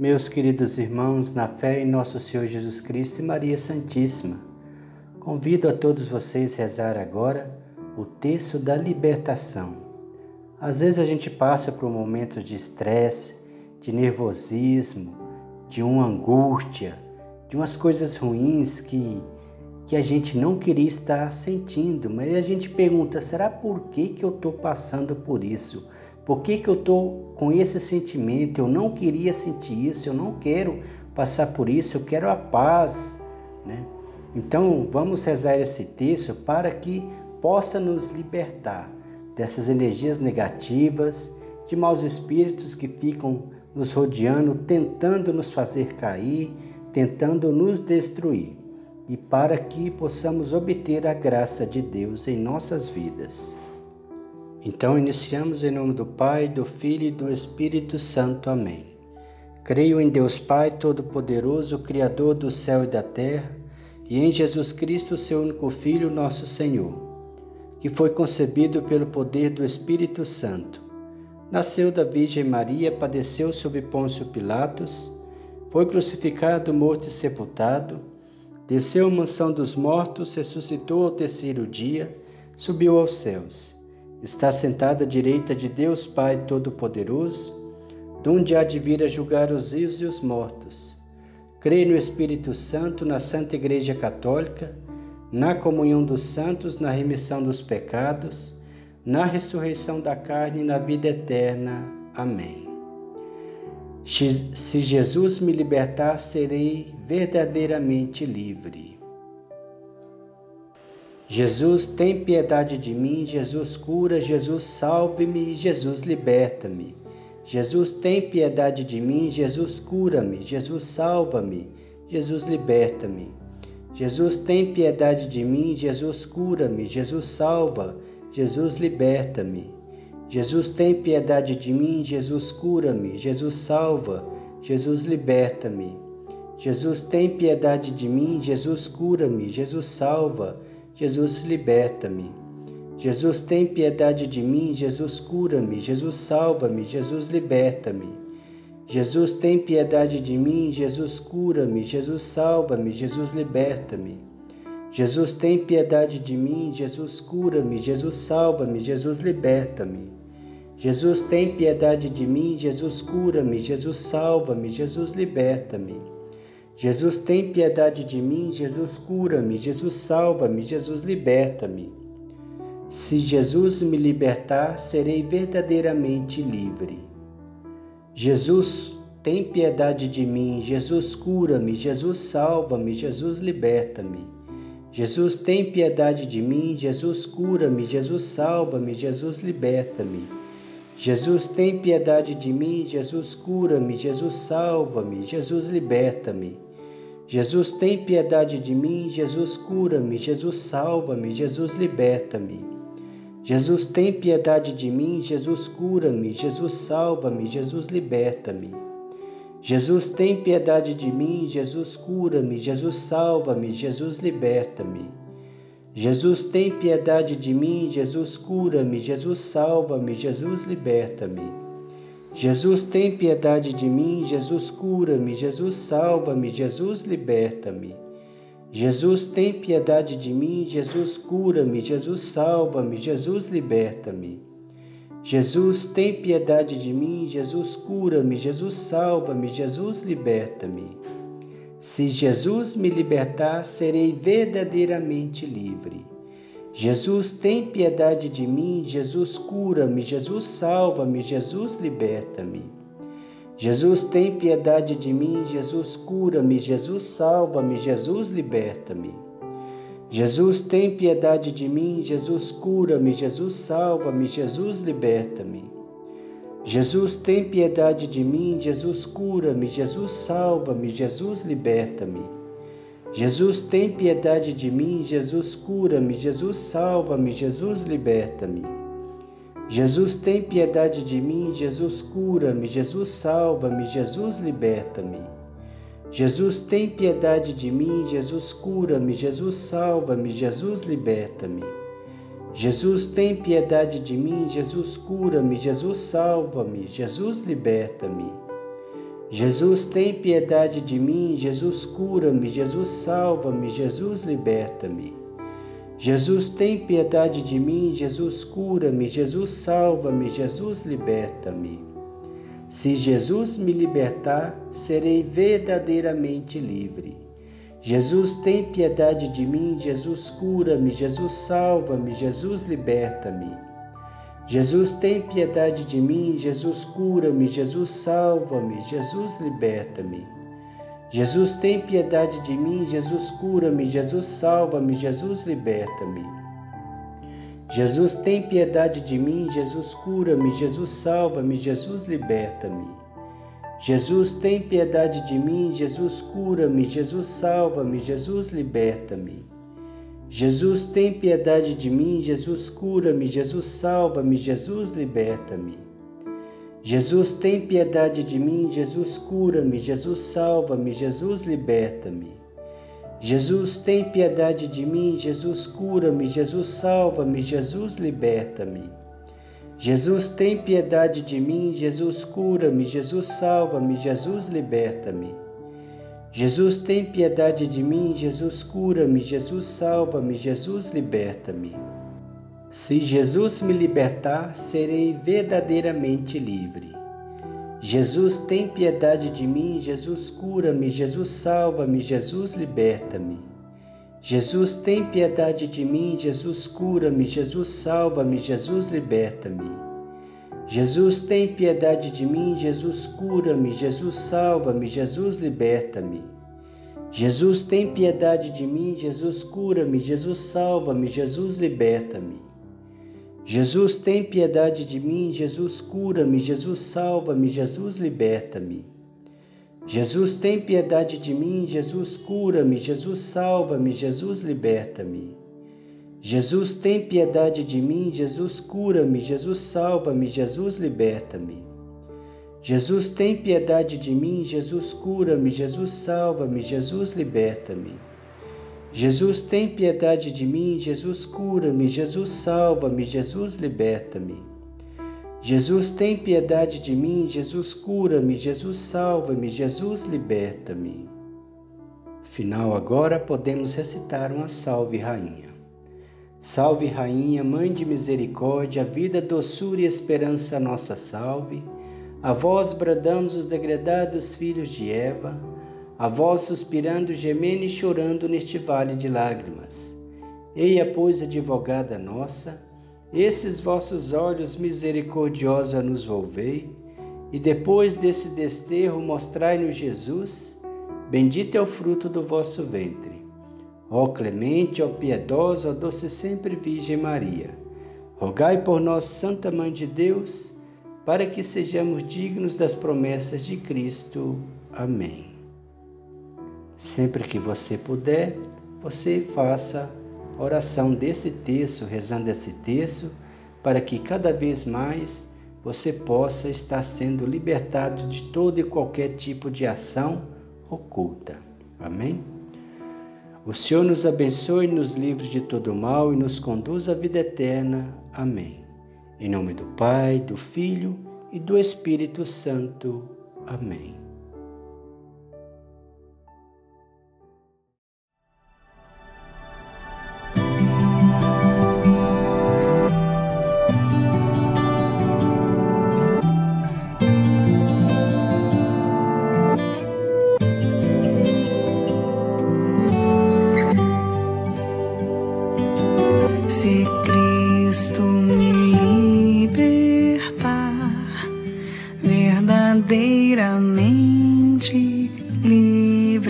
Meus queridos irmãos, na fé em nosso Senhor Jesus Cristo e Maria Santíssima, convido a todos vocês a rezar agora o texto da libertação. Às vezes a gente passa por momentos de estresse, de nervosismo, de uma angústia, de umas coisas ruins que, que a gente não queria estar sentindo, mas a gente pergunta: será por que, que eu estou passando por isso? Por que, que eu estou com esse sentimento? Eu não queria sentir isso, eu não quero passar por isso, eu quero a paz. Né? Então vamos rezar esse texto para que possa nos libertar dessas energias negativas, de maus espíritos que ficam nos rodeando, tentando nos fazer cair, tentando nos destruir, e para que possamos obter a graça de Deus em nossas vidas. Então iniciamos em nome do Pai, do Filho e do Espírito Santo. Amém. Creio em Deus Pai Todo-Poderoso, Criador do céu e da terra, e em Jesus Cristo, seu único Filho, nosso Senhor, que foi concebido pelo poder do Espírito Santo. Nasceu da Virgem Maria, padeceu sob Pôncio Pilatos, foi crucificado, morto e sepultado, desceu à mansão dos mortos, ressuscitou ao terceiro dia, subiu aos céus está sentada à direita de Deus Pai Todo-Poderoso, donde há de vir a julgar os vivos e os mortos. Creio no Espírito Santo, na Santa Igreja Católica, na comunhão dos santos, na remissão dos pecados, na ressurreição da carne e na vida eterna. Amém. Se Jesus me libertar, serei verdadeiramente livre. Jesus, tem piedade de mim, Jesus cura, Jesus salve-me, Jesus liberta-me. Jesus, tem piedade de mim, Jesus cura-me, Jesus salva-me, Jesus liberta-me. Jesus, tem piedade de mim, Jesus cura-me, Jesus salva, Jesus liberta-me. Jesus, tem piedade de mim, Jesus cura-me, Jesus salva, Jesus liberta-me. Jesus, tem piedade de mim, Jesus cura-me, Jesus salva, Jesus, liberta-me. Jesus, tem piedade de mim. Jesus, cura-me. Jesus, salva-me. Jesus, liberta-me. Jesus, tem piedade de mim. Jesus, cura-me. Jesus, salva-me. Jesus, liberta-me. Jesus, tem piedade de mim. Jesus, cura-me. Jesus, salva-me. Jesus, liberta-me. Jesus, tem piedade de mim. Jesus, cura-me. Jesus, salva-me. Jesus, liberta-me. Jesus, tem piedade de mim, Jesus, cura-me, Jesus, salva-me, Jesus, liberta-me. Se Jesus me libertar, serei verdadeiramente livre. Jesus, tem piedade de mim, Jesus, cura-me, Jesus, salva-me, Jesus, liberta-me. Jesus, tem piedade de mim, Jesus, cura-me, Jesus, salva-me, Jesus, liberta-me. Jesus, tem piedade de mim, Jesus, cura-me, Jesus, salva-me, Jesus, liberta-me. Jesus, tem piedade de mim, Jesus, cura-me, Jesus, salva-me, Jesus, liberta-me. Jesus, tem piedade de mim, Jesus, cura-me, Jesus, salva-me, Jesus, liberta-me. Jesus, tem piedade de mim, Jesus, cura-me, Jesus, salva-me, Jesus, liberta-me. Jesus, tem piedade de mim, Jesus, cura-me, Jesus, salva-me, Jesus, liberta-me. Jesus, tem piedade de mim, Jesus, cura-me, Jesus, salva-me, Jesus, liberta-me. Jesus, tem piedade de mim, Jesus, cura-me, Jesus, salva-me, Jesus, liberta-me. Jesus, tem piedade de mim, Jesus, cura-me, Jesus, salva-me, Jesus, liberta-me. Se Jesus me libertar, serei verdadeiramente livre. Jesus, tem piedade de mim, Jesus, cura-me, Jesus, salva-me, Jesus, liberta-me. Jesus, tem piedade de mim, Jesus, cura-me, Jesus, salva-me, Jesus, liberta-me. Jesus, tem piedade de mim, Jesus, cura-me, Jesus, salva-me, Jesus, liberta-me. Jesus, tem piedade de mim, Jesus, cura-me, Jesus, salva-me, Jesus, liberta-me. Jesus, tem piedade de mim, Jesus, cura-me, Jesus, salva-me, Jesus, liberta-me. Jesus, tem piedade de mim, Jesus, cura-me, Jesus, salva-me, Jesus, liberta-me. Jesus, tem piedade de mim, Jesus, cura-me, Jesus, salva-me, Jesus, liberta-me. Jesus, tem piedade de mim, Jesus, cura-me, Jesus, salva-me, Jesus, liberta-me. Jesus, tem piedade de mim, Jesus, cura-me, Jesus, salva-me, Jesus, liberta-me. Jesus, tem piedade de mim, Jesus, cura-me, Jesus, salva-me, Jesus, liberta-me. Se Jesus me libertar, serei verdadeiramente livre. Jesus, tem piedade de mim, Jesus, cura-me, Jesus, salva-me, Jesus, liberta-me. Jesus, tem piedade de mim, Jesus, cura-me, Jesus, salva-me, Jesus, liberta-me. Jesus, tem piedade de mim, Jesus, cura-me, Jesus, salva-me, Jesus, liberta-me. Jesus, tem piedade de mim, Jesus, cura-me, Jesus, salva-me, Jesus, liberta-me. Jesus, tem piedade de mim, Jesus, cura-me, Jesus, salva-me, Jesus, liberta-me. Jesus, tem piedade de mim, Jesus, cura-me, Jesus, salva-me, Jesus, liberta-me. Jesus, tem piedade de mim, Jesus, cura-me, Jesus, salva-me, Jesus, liberta-me. Jesus, tem piedade de mim, Jesus, cura-me, Jesus, salva-me, Jesus, liberta-me. Jesus, tem piedade de mim, Jesus, cura-me, Jesus, salva-me, Jesus, liberta-me. Jesus, tem piedade de mim, Jesus, cura-me, Jesus, salva-me, Jesus, liberta-me. Se Jesus me libertar, serei verdadeiramente livre. Jesus, tem piedade de mim, Jesus, cura-me, Jesus, salva-me, Jesus, liberta-me. Jesus, tem piedade de mim, Jesus, cura-me, Jesus, salva-me, Jesus, liberta-me. Jesus, tem piedade de mim, Jesus, cura-me, Jesus, salva-me, Jesus, liberta-me. Jesus, tem piedade de mim, Jesus, cura-me, Jesus, salva-me, Jesus, liberta-me. Jesus, tem piedade de mim, Jesus, cura-me, Jesus, salva-me, Jesus, liberta-me. Jesus, tem piedade de mim, Jesus, cura-me, Jesus, salva-me, Jesus, liberta-me. Jesus, tem piedade de mim, Jesus, cura-me, Jesus, salva-me, Jesus, liberta-me. Jesus, tem piedade de mim, Jesus, cura-me, Jesus, salva-me, Jesus, liberta-me. Jesus, tem piedade de mim, Jesus, cura-me, Jesus, salva-me, Jesus, liberta-me. Jesus, tem piedade de mim, Jesus, cura-me, Jesus, salva-me, Jesus, liberta-me. Final agora podemos recitar uma salve, Rainha. Salve, Rainha, Mãe de Misericórdia, vida, doçura e esperança, nossa salve. A vós bradamos os degredados filhos de Eva, a vós suspirando, gemendo e chorando neste vale de lágrimas. Eia, pois, advogada nossa, esses vossos olhos misericordiosa nos volvei, e depois desse desterro mostrai-nos Jesus, bendito é o fruto do vosso ventre. Ó clemente, ó piedosa, ó doce sempre Virgem Maria, rogai por nós, Santa Mãe de Deus, para que sejamos dignos das promessas de Cristo. Amém. Sempre que você puder, você faça oração desse texto, rezando esse texto, para que cada vez mais você possa estar sendo libertado de todo e qualquer tipo de ação oculta. Amém? O Senhor nos abençoe, nos livre de todo mal e nos conduz à vida eterna. Amém. Em nome do Pai, do Filho e do Espírito Santo. Amém.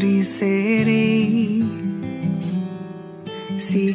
Sempre serei. Se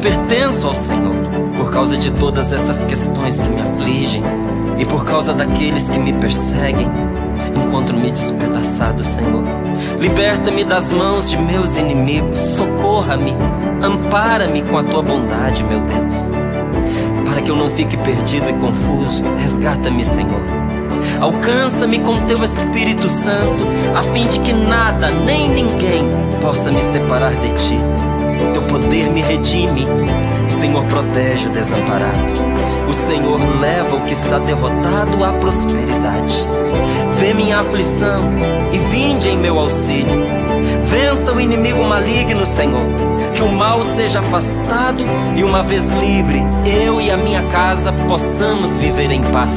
pertenço ao Senhor, por causa de todas essas questões que me afligem e por causa daqueles que me perseguem. Encontro-me despedaçado, Senhor. Liberta-me das mãos de meus inimigos, socorra-me, ampara-me com a tua bondade, meu Deus. Para que eu não fique perdido e confuso, resgata-me, Senhor. Alcança-me com teu Espírito Santo, a fim de que nada nem ninguém possa me separar de ti. Teu poder me redime. O Senhor protege o desamparado. O Senhor leva o que está derrotado à prosperidade. Vê minha aflição e vinde em meu auxílio. Vença o inimigo maligno, Senhor. Que o mal seja afastado e, uma vez livre, eu e a minha casa possamos viver em paz.